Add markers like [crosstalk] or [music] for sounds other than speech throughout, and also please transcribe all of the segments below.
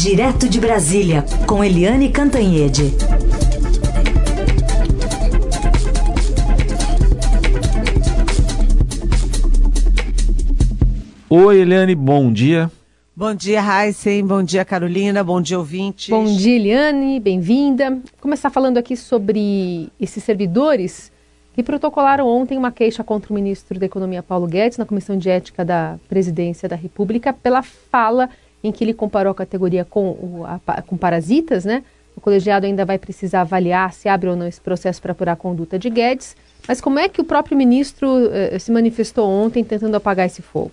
Direto de Brasília, com Eliane Cantanhede. Oi, Eliane, bom dia. Bom dia, Heisen. Bom dia, Carolina. Bom dia, ouvintes. Bom dia, Eliane. Bem-vinda. Começar falando aqui sobre esses servidores que protocolaram ontem uma queixa contra o ministro da Economia, Paulo Guedes, na Comissão de Ética da Presidência da República, pela fala em que ele comparou a categoria com, o, a, com parasitas, né? O colegiado ainda vai precisar avaliar se abre ou não esse processo para apurar a conduta de Guedes. Mas como é que o próprio ministro eh, se manifestou ontem tentando apagar esse fogo?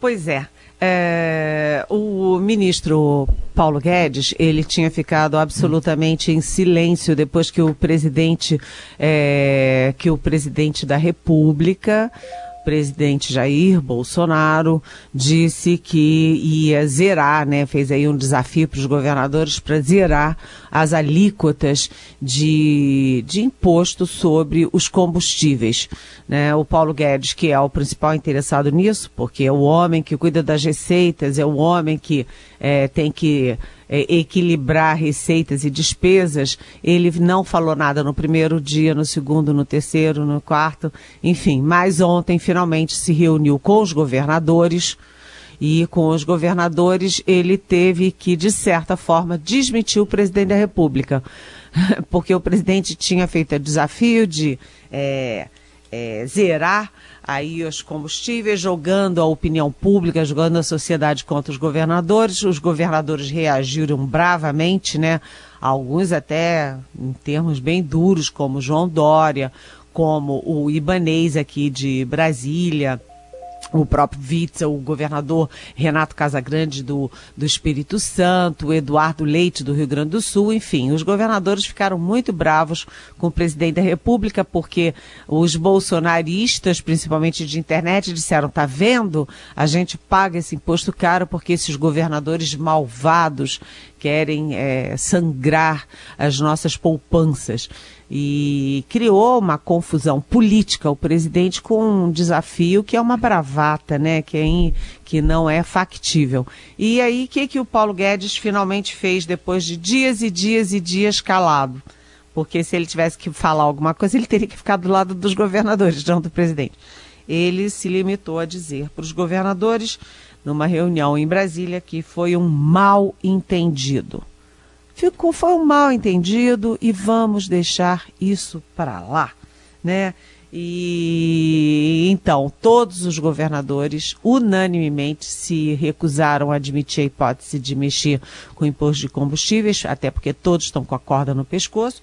Pois é. é. O ministro Paulo Guedes, ele tinha ficado absolutamente em silêncio depois que o presidente, é, que o presidente da República presidente Jair Bolsonaro disse que ia zerar, né, fez aí um desafio para os governadores para zerar as alíquotas de, de imposto sobre os combustíveis. Né? O Paulo Guedes, que é o principal interessado nisso, porque é o homem que cuida das receitas, é o homem que é, tem que é, equilibrar receitas e despesas, ele não falou nada no primeiro dia, no segundo, no terceiro, no quarto, enfim. Mas ontem finalmente se reuniu com os governadores e com os governadores ele teve que, de certa forma, desmentir o presidente da República. [laughs] Porque o presidente tinha feito o desafio de é, é, zerar aí os combustíveis, jogando a opinião pública, jogando a sociedade contra os governadores. Os governadores reagiram bravamente, né? Alguns até em termos bem duros, como João Dória, como o Ibanês aqui de Brasília o próprio Witzel, o governador Renato Casagrande do, do Espírito Santo, o Eduardo Leite do Rio Grande do Sul, enfim, os governadores ficaram muito bravos com o presidente da República porque os bolsonaristas, principalmente de internet, disseram: tá vendo? A gente paga esse imposto caro porque esses governadores malvados querem é, sangrar as nossas poupanças e criou uma confusão política o presidente com um desafio que é uma bravata, né, que, é in, que não é factível. E aí o que que o Paulo Guedes finalmente fez depois de dias e dias e dias calado? Porque se ele tivesse que falar alguma coisa, ele teria que ficar do lado dos governadores, não do presidente. Ele se limitou a dizer para os governadores, numa reunião em Brasília, que foi um mal entendido ficou foi um mal entendido e vamos deixar isso para lá, né? E então todos os governadores unanimemente se recusaram a admitir a hipótese de mexer com o imposto de combustíveis, até porque todos estão com a corda no pescoço,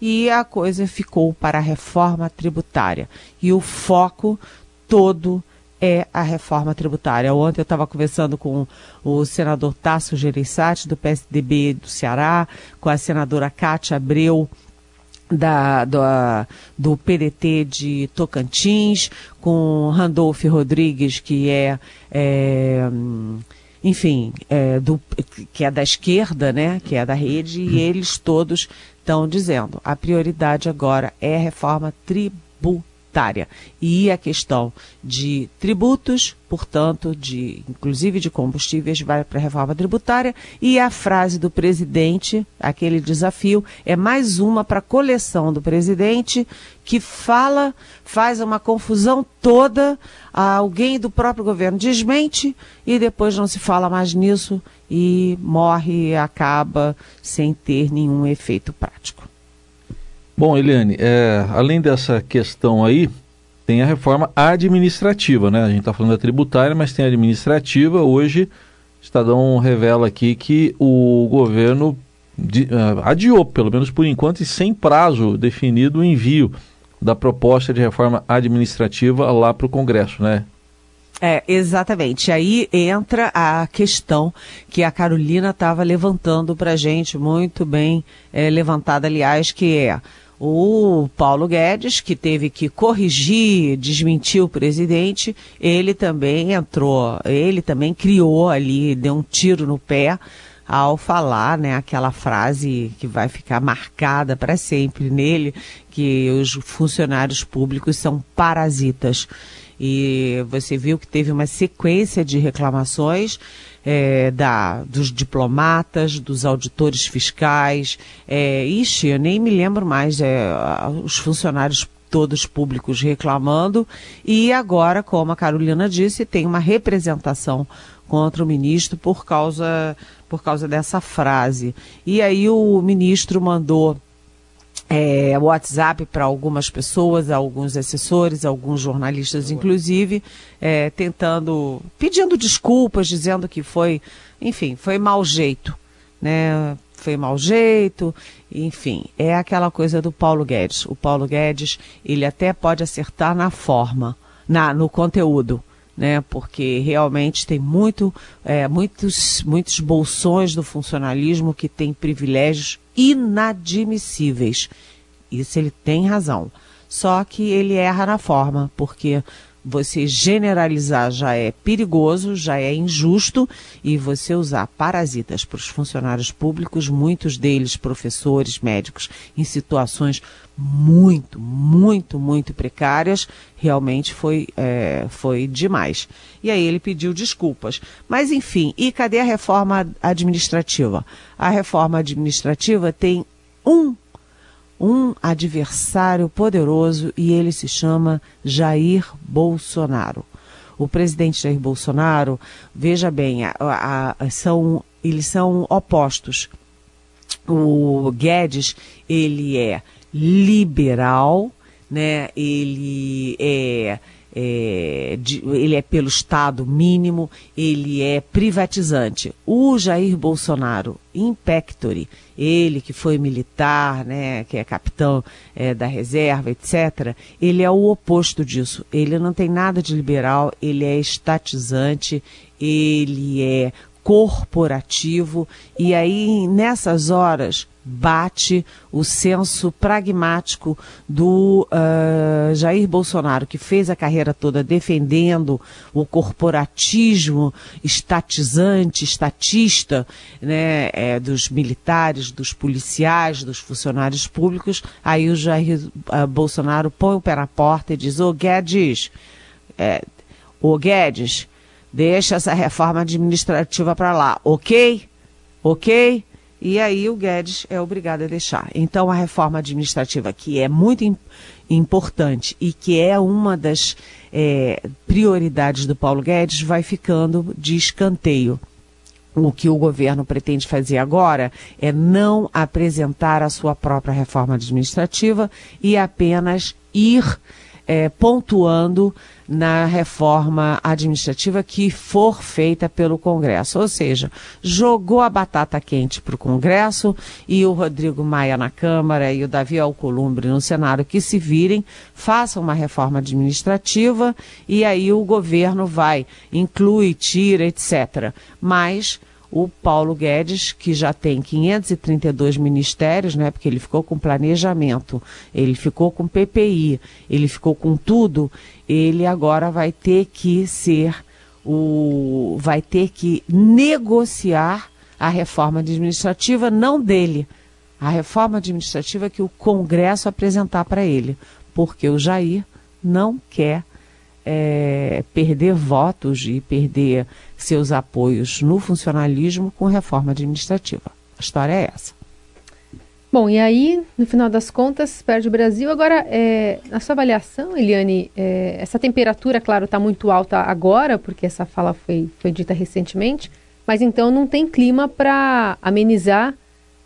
e a coisa ficou para a reforma tributária. E o foco todo é a reforma tributária. Ontem eu estava conversando com o senador Tasso Gereissati, do PSDB do Ceará, com a senadora Cátia Abreu, da, do, do PDT de Tocantins, com Randolph Rodrigues, que é, é enfim, é, do, que é da esquerda, né, que é da rede, e eles todos estão dizendo a prioridade agora é a reforma tributária tributária. E a questão de tributos, portanto, de inclusive de combustíveis, vai para a reforma tributária. E a frase do presidente, aquele desafio, é mais uma para a coleção do presidente que fala, faz uma confusão toda, alguém do próprio governo desmente e depois não se fala mais nisso e morre acaba sem ter nenhum efeito prático. Bom, Eliane, é, além dessa questão aí, tem a reforma administrativa, né? A gente está falando da tributária, mas tem a administrativa. Hoje, o Estadão revela aqui que o governo de, uh, adiou, pelo menos por enquanto, e sem prazo definido, o envio da proposta de reforma administrativa lá para o Congresso, né? É, exatamente. Aí entra a questão que a Carolina estava levantando para a gente, muito bem é, levantada, aliás, que é o Paulo Guedes, que teve que corrigir, desmentir o presidente, ele também entrou, ele também criou ali, deu um tiro no pé ao falar, né, aquela frase que vai ficar marcada para sempre nele, que os funcionários públicos são parasitas. E você viu que teve uma sequência de reclamações é, da, dos diplomatas, dos auditores fiscais. É, ixi, eu nem me lembro mais, é, os funcionários todos públicos reclamando. E agora, como a Carolina disse, tem uma representação contra o ministro por causa, por causa dessa frase. E aí o ministro mandou é, WhatsApp para algumas pessoas, alguns assessores, alguns jornalistas, inclusive, é, tentando, pedindo desculpas, dizendo que foi, enfim, foi mau jeito, né? Foi mau jeito, enfim, é aquela coisa do Paulo Guedes. O Paulo Guedes, ele até pode acertar na forma, na, no conteúdo, né? Porque realmente tem muito, é, muitos, muitos bolsões do funcionalismo que têm privilégios inadmissíveis. Isso ele tem razão. Só que ele erra na forma, porque você generalizar já é perigoso, já é injusto, e você usar parasitas para os funcionários públicos, muitos deles professores, médicos, em situações muito, muito, muito precárias, realmente foi, é, foi demais. E aí ele pediu desculpas. Mas enfim, e cadê a reforma administrativa? A reforma administrativa tem um um adversário poderoso e ele se chama Jair Bolsonaro. O presidente Jair Bolsonaro, veja bem, a, a, a, são, eles são opostos. O Guedes, ele é liberal, né? Ele é é, de, ele é pelo Estado mínimo, ele é privatizante. O Jair Bolsonaro, impectore, ele que foi militar, né, que é capitão é, da reserva, etc., ele é o oposto disso. Ele não tem nada de liberal, ele é estatizante, ele é corporativo, e aí nessas horas bate o senso pragmático do uh, Jair Bolsonaro, que fez a carreira toda defendendo o corporatismo estatizante, estatista, né, é, dos militares, dos policiais, dos funcionários públicos. Aí o Jair uh, Bolsonaro põe o pé na porta e diz: Ô Guedes, é, ô Guedes, deixa essa reforma administrativa para lá, ok? Ok? E aí o Guedes é obrigado a deixar. Então a reforma administrativa, que é muito im importante e que é uma das é, prioridades do Paulo Guedes, vai ficando de escanteio. O que o governo pretende fazer agora é não apresentar a sua própria reforma administrativa e apenas ir é, pontuando na reforma administrativa que for feita pelo Congresso. Ou seja, jogou a batata quente para o Congresso e o Rodrigo Maia na Câmara e o Davi Alcolumbre no Senado que se virem, façam uma reforma administrativa e aí o governo vai, inclui, tira, etc. Mas o Paulo Guedes, que já tem 532 ministérios, né, porque ele ficou com planejamento, ele ficou com PPI, ele ficou com tudo, ele agora vai ter que ser o vai ter que negociar a reforma administrativa não dele, a reforma administrativa que o Congresso apresentar para ele, porque o Jair não quer é, perder votos e perder seus apoios no funcionalismo com reforma administrativa. A história é essa. Bom, e aí, no final das contas, perde o Brasil. Agora, é, na sua avaliação, Eliane, é, essa temperatura, claro, está muito alta agora, porque essa fala foi, foi dita recentemente, mas então não tem clima para amenizar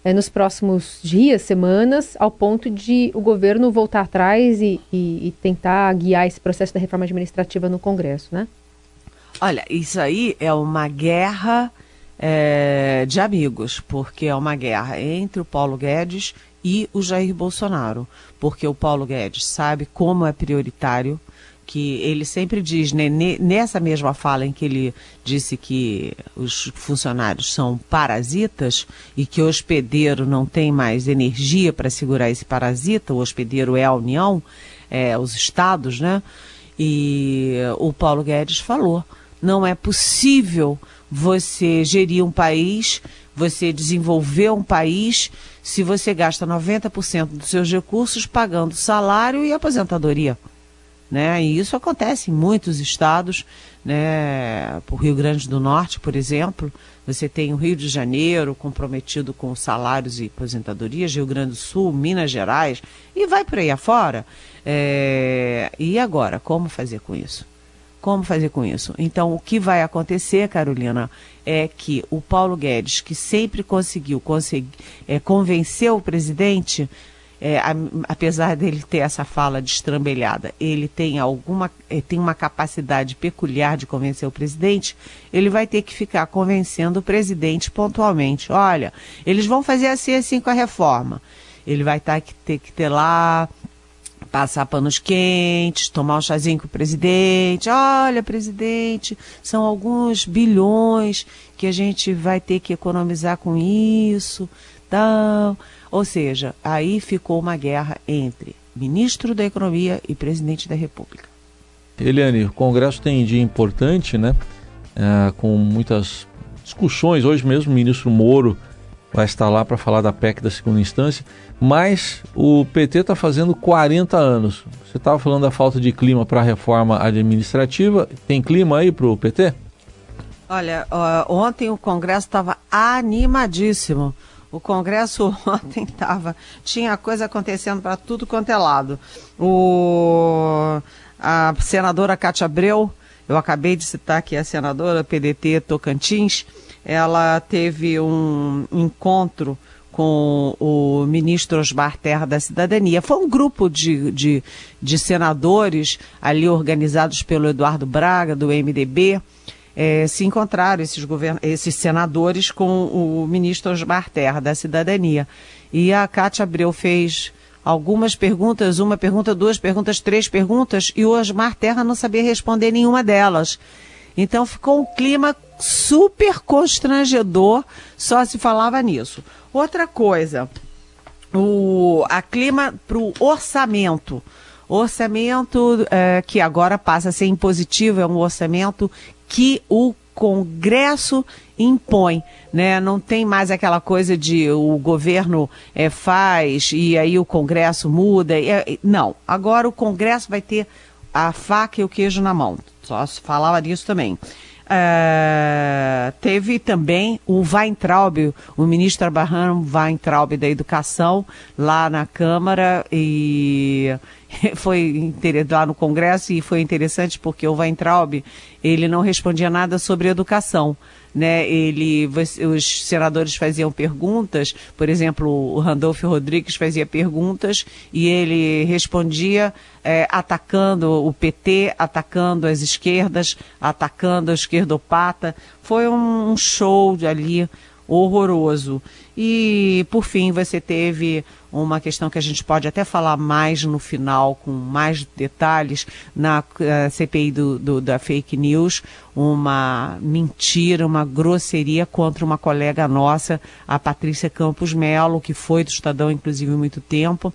é, nos próximos dias, semanas, ao ponto de o governo voltar atrás e, e, e tentar guiar esse processo da reforma administrativa no Congresso, né? Olha, isso aí é uma guerra é, de amigos, porque é uma guerra entre o Paulo Guedes e o Jair Bolsonaro, porque o Paulo Guedes sabe como é prioritário que ele sempre diz, né, nessa mesma fala em que ele disse que os funcionários são parasitas e que o hospedeiro não tem mais energia para segurar esse parasita, o hospedeiro é a União, é, os estados, né? E o Paulo Guedes falou, não é possível você gerir um país, você desenvolver um país, se você gasta 90% dos seus recursos pagando salário e aposentadoria. Né? E isso acontece em muitos estados, né? o Rio Grande do Norte, por exemplo, você tem o Rio de Janeiro comprometido com salários e aposentadorias, Rio Grande do Sul, Minas Gerais, e vai por aí afora. É... E agora, como fazer com isso? Como fazer com isso? Então, o que vai acontecer, Carolina, é que o Paulo Guedes, que sempre conseguiu consegui, é, convencer o presidente, é, a, apesar dele ter essa fala destrambelhada, ele tem alguma, é, tem uma capacidade peculiar de convencer o presidente, ele vai ter que ficar convencendo o presidente pontualmente. Olha, eles vão fazer assim assim com a reforma. Ele vai tá, ter que ter lá passar panos quentes, tomar um chazinho com o presidente. Olha, presidente, são alguns bilhões que a gente vai ter que economizar com isso. Tal. Ou seja, aí ficou uma guerra entre ministro da Economia e presidente da República. Eliane, o Congresso tem dia importante, né? É, com muitas discussões. Hoje mesmo o ministro Moro vai estar lá para falar da PEC da segunda instância, mas o PT está fazendo 40 anos. Você estava falando da falta de clima para a reforma administrativa. Tem clima aí para o PT? Olha, ontem o Congresso estava animadíssimo. O Congresso [laughs] ontem estava. Tinha coisa acontecendo para tudo quanto é lado. O, a senadora Cátia Abreu, eu acabei de citar aqui a senadora PDT Tocantins, ela teve um encontro com o ministro Osmar Terra da Cidadania. Foi um grupo de, de, de senadores ali organizados pelo Eduardo Braga, do MDB. É, se encontraram esses, esses senadores com o ministro Osmar Terra da Cidadania. E a Cátia Abreu fez algumas perguntas, uma pergunta, duas perguntas, três perguntas, e o Osmar Terra não sabia responder nenhuma delas. Então ficou um clima super constrangedor, só se falava nisso. Outra coisa, o a clima para o orçamento. Orçamento é, que agora passa a ser impositivo, é um orçamento que o Congresso impõe, né? Não tem mais aquela coisa de o governo é, faz e aí o Congresso muda. É, não, agora o Congresso vai ter a faca e o queijo na mão. Só se falava disso também. Uh, teve também o Weintraub, o ministro Abraham Weintraub da Educação, lá na Câmara, e [laughs] foi lá no Congresso, e foi interessante porque o Weintraub, ele não respondia nada sobre educação né, ele, os senadores faziam perguntas, por exemplo, o Randolfo Rodrigues fazia perguntas e ele respondia é, atacando o PT, atacando as esquerdas, atacando a esquerdopata. Foi um show ali horroroso. E, por fim, você teve uma questão que a gente pode até falar mais no final, com mais detalhes, na eh, CPI do, do, da fake news, uma mentira, uma grosseria contra uma colega nossa, a Patrícia Campos Melo, que foi do Estadão, inclusive, muito tempo,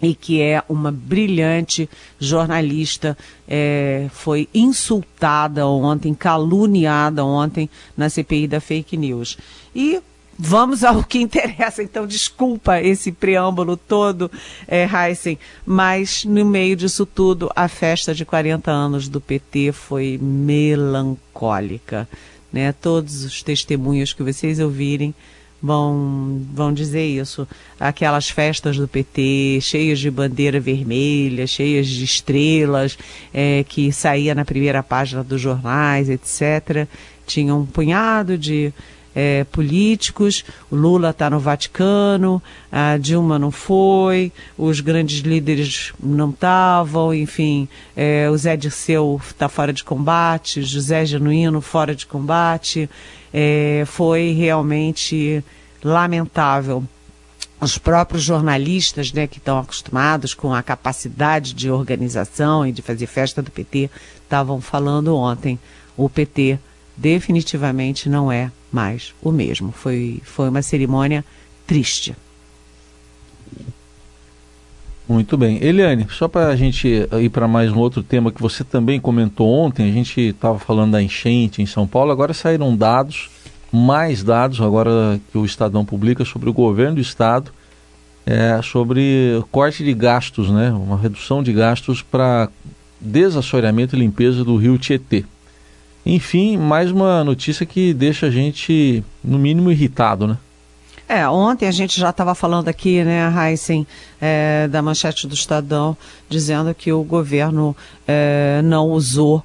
e que é uma brilhante jornalista, é, foi insultada ontem, caluniada ontem na CPI da fake news. E Vamos ao que interessa, então desculpa esse preâmbulo todo, é, Heisen, mas no meio disso tudo, a festa de 40 anos do PT foi melancólica. Né? Todos os testemunhos que vocês ouvirem vão, vão dizer isso. Aquelas festas do PT, cheias de bandeira vermelha, cheias de estrelas, é, que saía na primeira página dos jornais, etc. Tinha um punhado de é, políticos, o Lula está no Vaticano, a Dilma não foi, os grandes líderes não estavam, enfim, é, o Zé Dirceu está fora de combate, José Genuíno fora de combate, é, foi realmente lamentável. Os próprios jornalistas, né, que estão acostumados com a capacidade de organização e de fazer festa do PT, estavam falando ontem. O PT definitivamente não é mais o mesmo. Foi, foi uma cerimônia triste. Muito bem. Eliane, só para a gente ir para mais um outro tema que você também comentou ontem, a gente estava falando da enchente em São Paulo, agora saíram dados, mais dados agora que o Estadão publica sobre o governo do Estado, é, sobre corte de gastos, né, uma redução de gastos para desassoreamento e limpeza do rio Tietê. Enfim, mais uma notícia que deixa a gente, no mínimo, irritado, né? É, ontem a gente já estava falando aqui, né, Heisen, é, da manchete do Estadão, dizendo que o governo é, não usou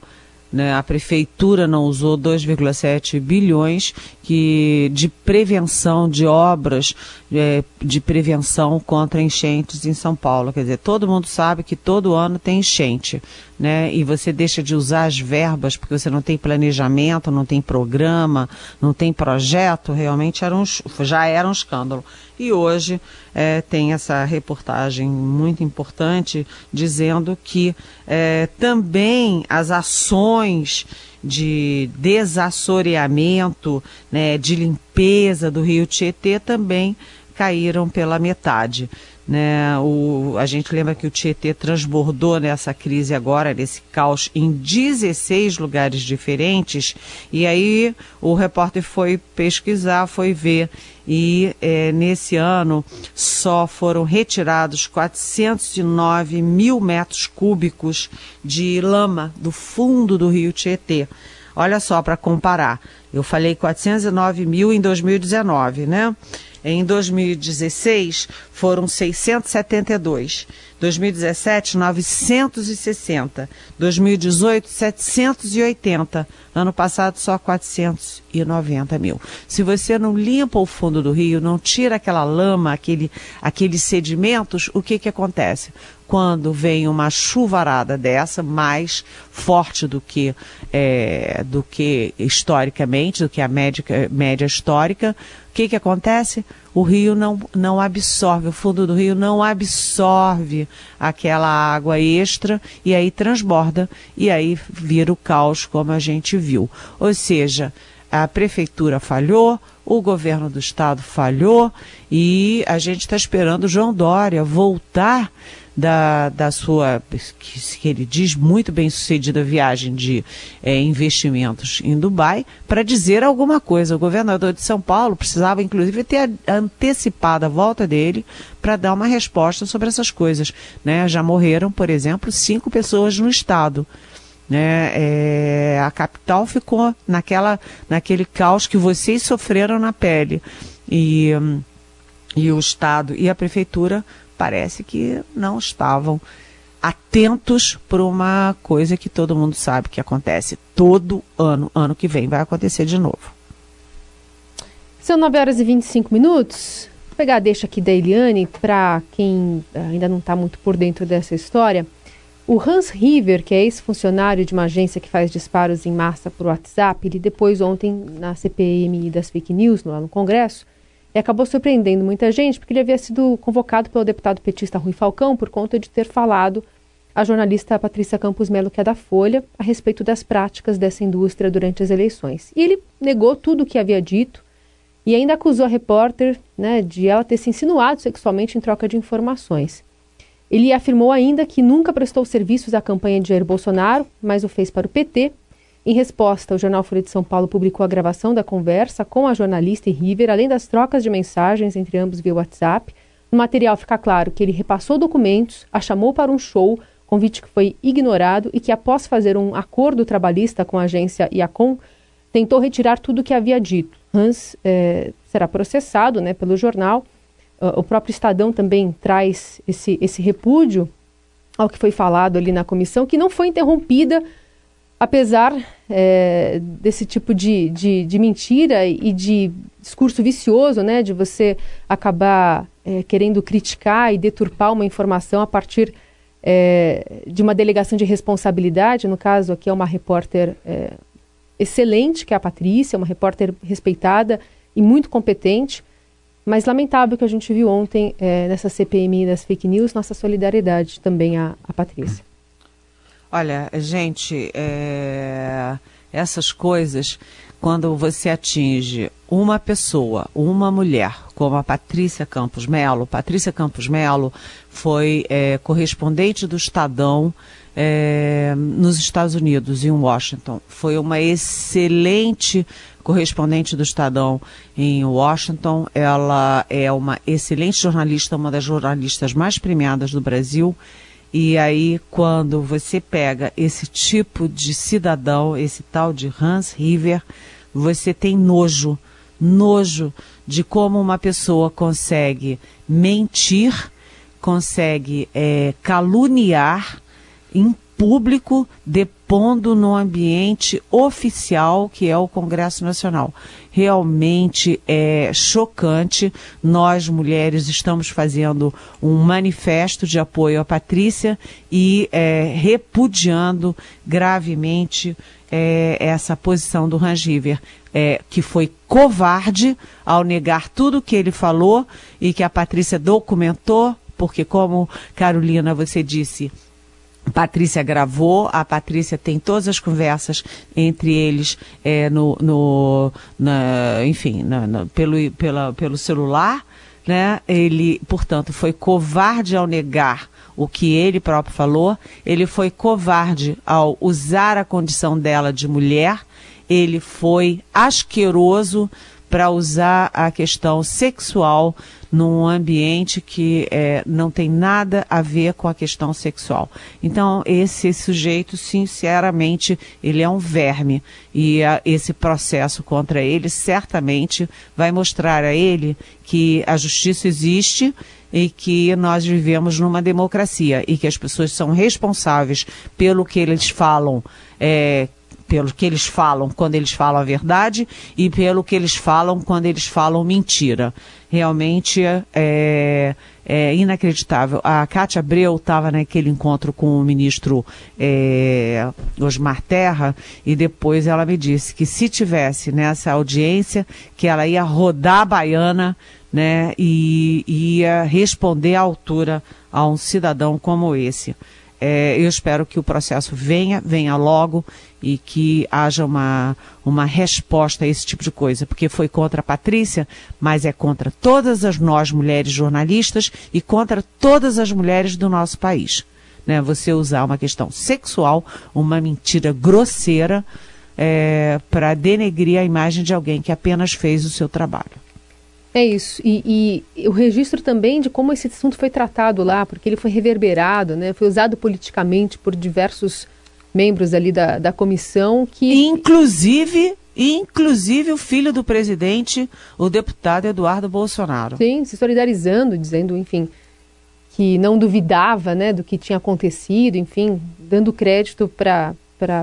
né, a prefeitura não usou 2,7 bilhões que, de prevenção de obras é, de prevenção contra enchentes em São Paulo. Quer dizer, todo mundo sabe que todo ano tem enchente, né? E você deixa de usar as verbas porque você não tem planejamento, não tem programa, não tem projeto, realmente era um, já era um escândalo. E hoje é, tem essa reportagem muito importante dizendo que é, também as ações de desassoreamento, né, de limpeza do rio Tietê também caíram pela metade. Né? O, a gente lembra que o Tietê transbordou nessa crise agora, nesse caos, em 16 lugares diferentes, e aí o repórter foi pesquisar, foi ver, e é, nesse ano só foram retirados 409 mil metros cúbicos de lama do fundo do rio Tietê. Olha só, para comparar, eu falei 409 mil em 2019, né? Em 2016 foram 672. 2017, 960. 2018, 780. Ano passado, só 490 mil. Se você não limpa o fundo do rio, não tira aquela lama, aquele, aqueles sedimentos, o que, que acontece? Quando vem uma chuvarada dessa, mais forte do que, é, do que historicamente, do que a média, média histórica, o que, que acontece? O rio não, não absorve, o fundo do rio não absorve aquela água extra e aí transborda e aí vira o caos, como a gente viu. Ou seja, a prefeitura falhou, o governo do estado falhou e a gente está esperando o João Dória voltar da, da sua, que, que ele diz, muito bem sucedida viagem de é, investimentos em Dubai, para dizer alguma coisa. O governador de São Paulo precisava, inclusive, ter antecipado a volta dele para dar uma resposta sobre essas coisas. Né? Já morreram, por exemplo, cinco pessoas no estado. Né, é, a capital ficou naquela, naquele caos que vocês sofreram na pele. E, e o Estado e a Prefeitura parece que não estavam atentos para uma coisa que todo mundo sabe que acontece todo ano. Ano que vem vai acontecer de novo. São 9 horas e 25 minutos. Vou pegar a deixa aqui da Eliane para quem ainda não está muito por dentro dessa história. O Hans River, que é ex-funcionário de uma agência que faz disparos em massa por WhatsApp, ele depois ontem na CPMI das fake news, lá no Congresso, e acabou surpreendendo muita gente porque ele havia sido convocado pelo deputado petista Rui Falcão por conta de ter falado à jornalista Patrícia Campos Melo, que é da Folha, a respeito das práticas dessa indústria durante as eleições. E ele negou tudo o que havia dito e ainda acusou a repórter né, de ela ter se insinuado sexualmente em troca de informações. Ele afirmou ainda que nunca prestou serviços à campanha de Jair Bolsonaro, mas o fez para o PT em resposta, o jornal Folha de São Paulo publicou a gravação da conversa com a jornalista e River, além das trocas de mensagens entre ambos via WhatsApp. No material fica claro que ele repassou documentos, a chamou para um show, convite que foi ignorado e que, após fazer um acordo trabalhista com a agência Iacom, tentou retirar tudo o que havia dito. Hans eh, será processado né, pelo jornal. Uh, o próprio Estadão também traz esse, esse repúdio ao que foi falado ali na comissão, que não foi interrompida apesar é, desse tipo de, de, de, mentira e de discurso vicioso, né, de você acabar é, querendo criticar e deturpar uma informação a partir é, de uma delegação de responsabilidade, no caso aqui é uma repórter é, excelente, que é a Patrícia, uma repórter respeitada e muito competente, mas lamentável que a gente viu ontem é, nessa CPMI das fake news, nossa solidariedade também à, à Patrícia. Olha, gente, é... essas coisas, quando você atinge uma pessoa, uma mulher, como a Patrícia Campos Melo, Patrícia Campos Melo foi é, correspondente do Estadão é, nos Estados Unidos, em Washington. Foi uma excelente correspondente do Estadão em Washington. Ela é uma excelente jornalista, uma das jornalistas mais premiadas do Brasil E aí, quando você pega esse tipo de cidadão, esse tal de Hans River, você tem nojo, nojo de como uma pessoa consegue mentir, consegue é, caluniar público, depondo no ambiente oficial que é o Congresso Nacional. Realmente é chocante. Nós, mulheres, estamos fazendo um manifesto de apoio à Patrícia e é, repudiando gravemente é, essa posição do Hans River, é, que foi covarde ao negar tudo que ele falou e que a Patrícia documentou, porque, como Carolina, você disse, Patrícia gravou, a Patrícia tem todas as conversas entre eles é, no, no na, enfim, na, na, pelo, pela, pelo celular, né? Ele, portanto, foi covarde ao negar o que ele próprio falou, ele foi covarde ao usar a condição dela de mulher, ele foi asqueroso para usar a questão sexual num ambiente que é, não tem nada a ver com a questão sexual. Então, esse sujeito, sinceramente, ele é um verme. E a, esse processo contra ele certamente vai mostrar a ele que a justiça existe e que nós vivemos numa democracia e que as pessoas são responsáveis pelo que eles falam. É, pelo que eles falam quando eles falam a verdade e pelo que eles falam quando eles falam mentira. Realmente é, é inacreditável. A Cátia Abreu estava naquele encontro com o ministro é, Osmar Terra e depois ela me disse que se tivesse nessa audiência, que ela ia rodar a baiana né, e ia responder à altura a um cidadão como esse. É, eu espero que o processo venha, venha logo e que haja uma, uma resposta a esse tipo de coisa, porque foi contra a Patrícia, mas é contra todas as nós mulheres jornalistas e contra todas as mulheres do nosso país. Né? Você usar uma questão sexual, uma mentira grosseira, é, para denegrir a imagem de alguém que apenas fez o seu trabalho. É isso. E, e, o registro também de como esse assunto foi tratado lá, porque ele foi reverberado, né? Foi usado politicamente por diversos membros ali da, da comissão que. Inclusive, inclusive o filho do presidente, o deputado Eduardo Bolsonaro. Sim, se solidarizando, dizendo, enfim, que não duvidava né, do que tinha acontecido, enfim, dando crédito para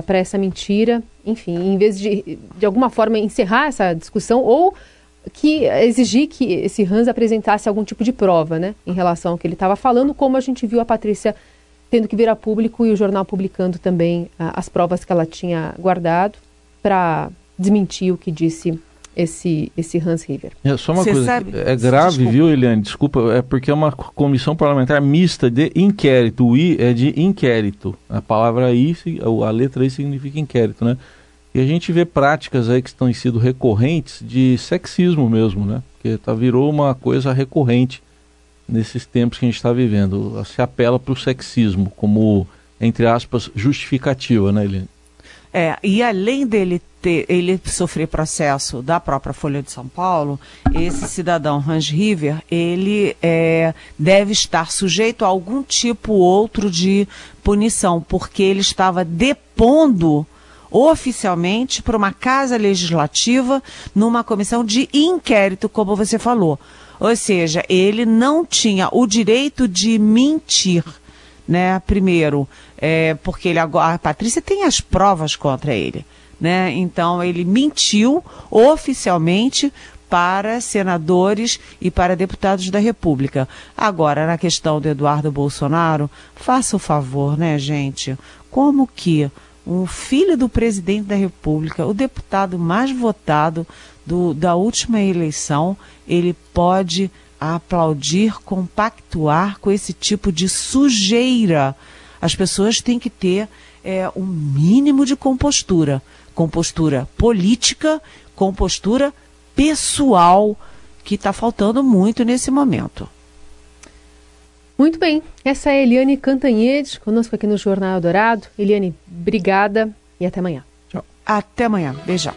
essa mentira. Enfim, em vez de, de alguma forma, encerrar essa discussão ou que exigir que esse Hans apresentasse algum tipo de prova, né, em relação ao que ele estava falando, como a gente viu a Patrícia tendo que vir a público e o jornal publicando também ah, as provas que ela tinha guardado para desmentir o que disse esse, esse Hans River. É só uma Cê coisa, sabe? é grave, Desculpa. viu, Eliane? Desculpa, é porque é uma comissão parlamentar mista de inquérito. O I é de inquérito. A palavra I, a letra I significa inquérito, né? E a gente vê práticas aí que estão sido recorrentes de sexismo mesmo, né? Porque tá, virou uma coisa recorrente nesses tempos que a gente está vivendo. Se apela para o sexismo como, entre aspas, justificativa, né, Eliane? É, e além dele ter, ele sofrer processo da própria Folha de São Paulo, esse cidadão Hans River, ele é, deve estar sujeito a algum tipo outro de punição, porque ele estava depondo oficialmente para uma casa legislativa numa comissão de inquérito, como você falou. Ou seja, ele não tinha o direito de mentir. Né? Primeiro, é, porque ele agora, a Patrícia tem as provas contra ele. Né? Então, ele mentiu oficialmente para senadores e para deputados da República. Agora, na questão do Eduardo Bolsonaro, faça o favor, né, gente? Como que um filho do presidente da República, o deputado mais votado do, da última eleição, ele pode aplaudir, compactuar com esse tipo de sujeira. As pessoas têm que ter é, um mínimo de compostura. Compostura política, compostura pessoal, que está faltando muito nesse momento. Muito bem, essa é a Eliane Cantanhede, conosco aqui no Jornal Dourado. Eliane, obrigada e até amanhã. Tchau. Até amanhã. Beijão.